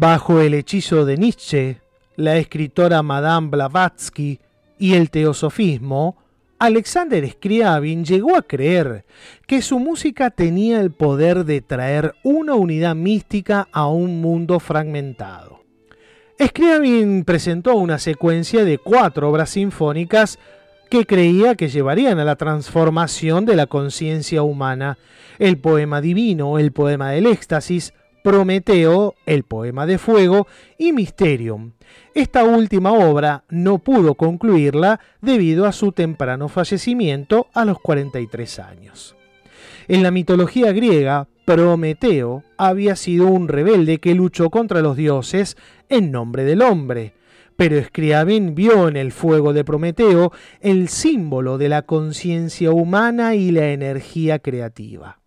Bajo el hechizo de Nietzsche, la escritora Madame Blavatsky y el teosofismo, Alexander Scriabin llegó a creer que su música tenía el poder de traer una unidad mística a un mundo fragmentado. Scriabin presentó una secuencia de cuatro obras sinfónicas que creía que llevarían a la transformación de la conciencia humana, el poema divino, el poema del éxtasis, Prometeo, el poema de fuego y Mysterium. Esta última obra no pudo concluirla debido a su temprano fallecimiento a los 43 años. En la mitología griega, Prometeo había sido un rebelde que luchó contra los dioses en nombre del hombre, pero Scriabin vio en el fuego de Prometeo el símbolo de la conciencia humana y la energía creativa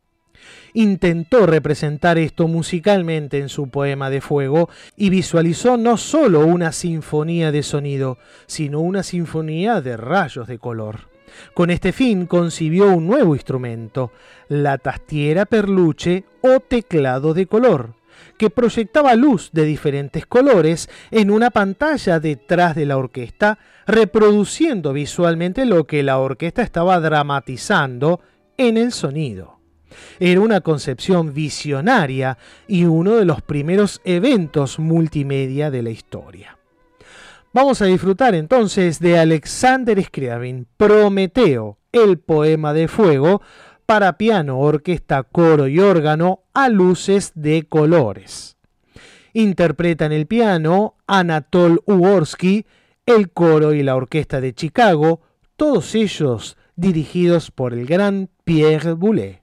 intentó representar esto musicalmente en su poema de fuego y visualizó no solo una sinfonía de sonido, sino una sinfonía de rayos de color. Con este fin concibió un nuevo instrumento, la tastiera perluche o teclado de color, que proyectaba luz de diferentes colores en una pantalla detrás de la orquesta, reproduciendo visualmente lo que la orquesta estaba dramatizando en el sonido. Era una concepción visionaria y uno de los primeros eventos multimedia de la historia. Vamos a disfrutar entonces de Alexander Scriabin, Prometeo, el poema de fuego, para piano, orquesta, coro y órgano a luces de colores. Interpreta en el piano Anatol Ugorsky, el coro y la orquesta de Chicago, todos ellos dirigidos por el gran Pierre Boulez.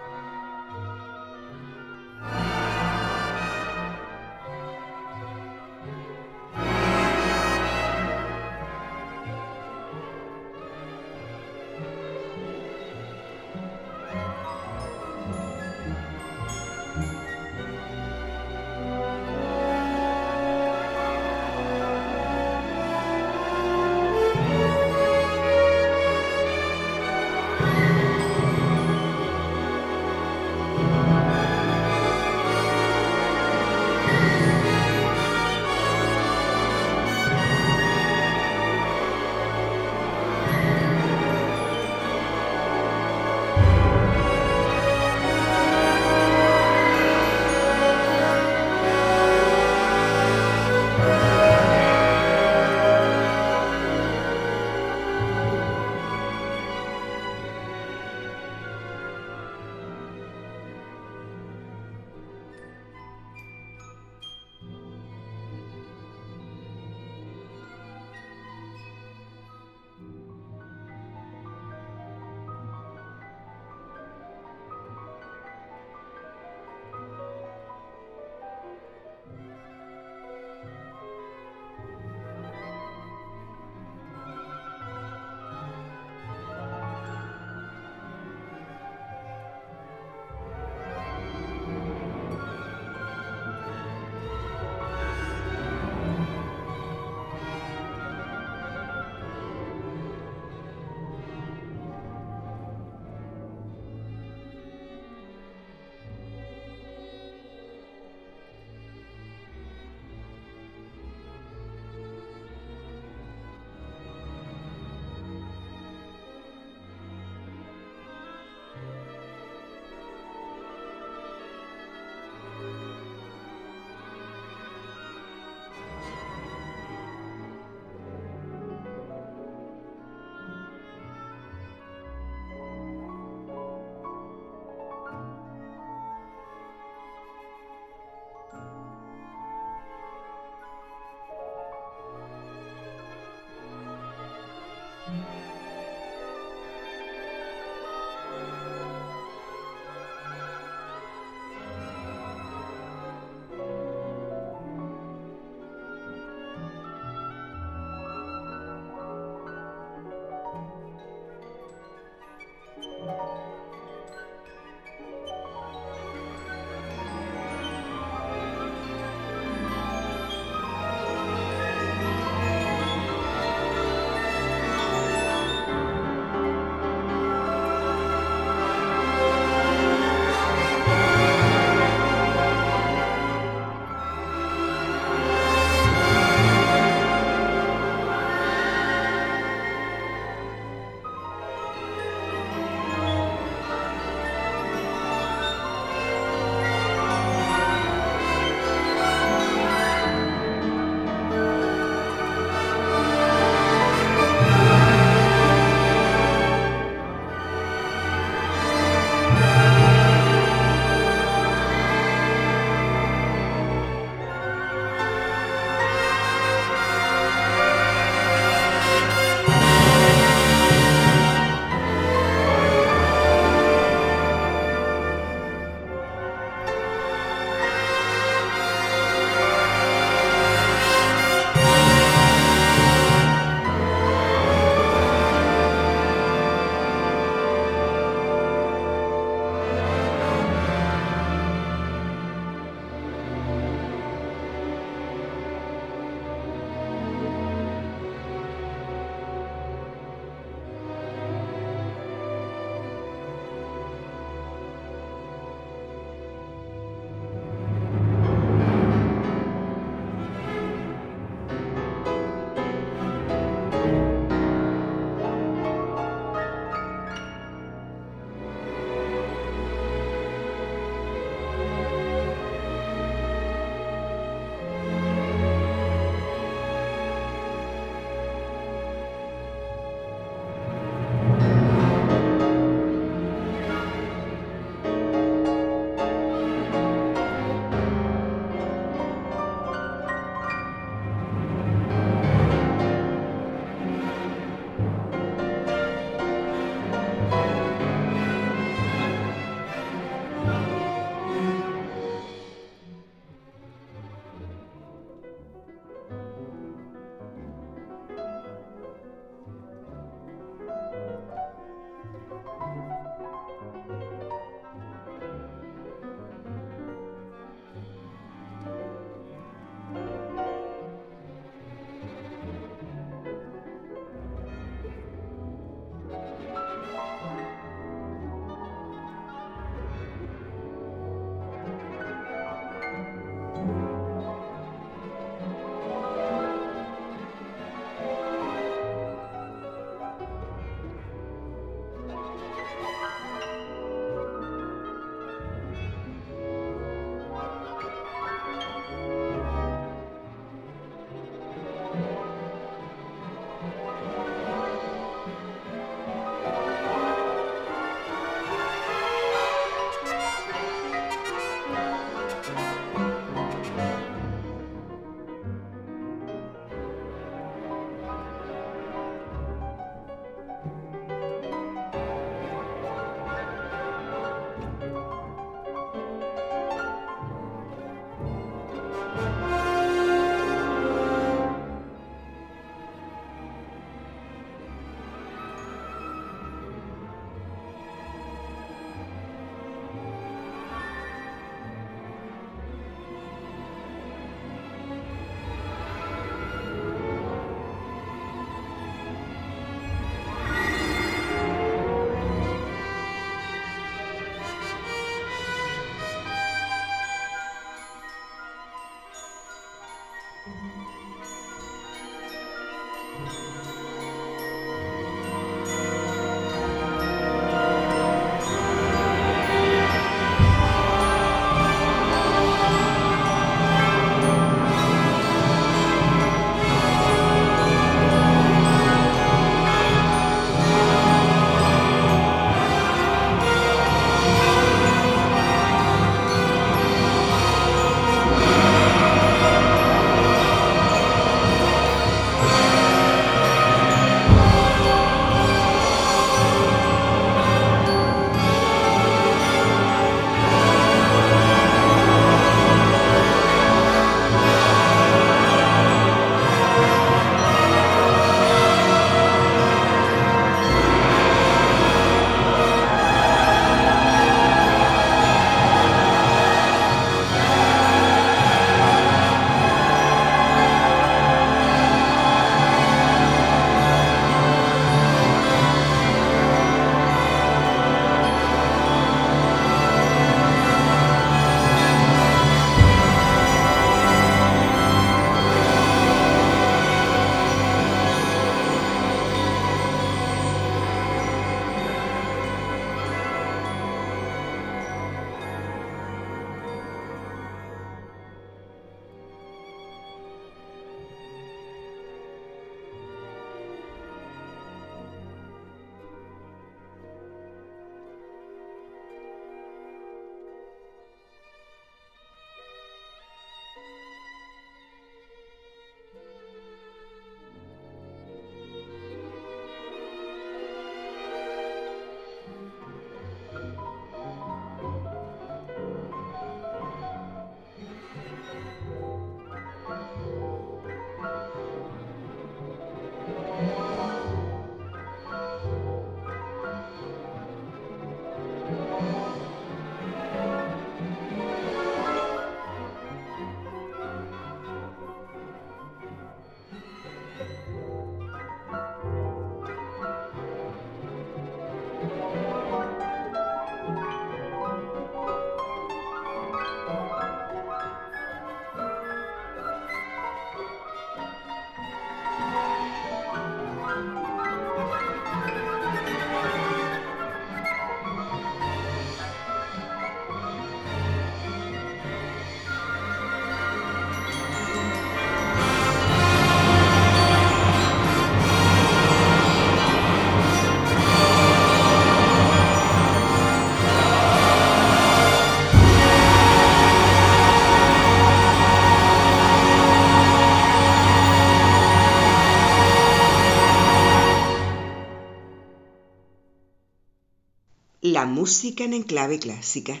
La música en enclave clásica.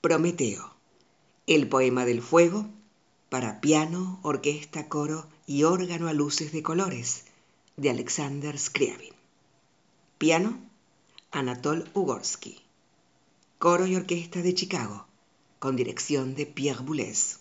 Prometeo. El poema del fuego para piano, orquesta, coro y órgano a luces de colores de Alexander Scriabin. Piano, Anatol Ugorsky. Coro y orquesta de Chicago, con dirección de Pierre Boulez.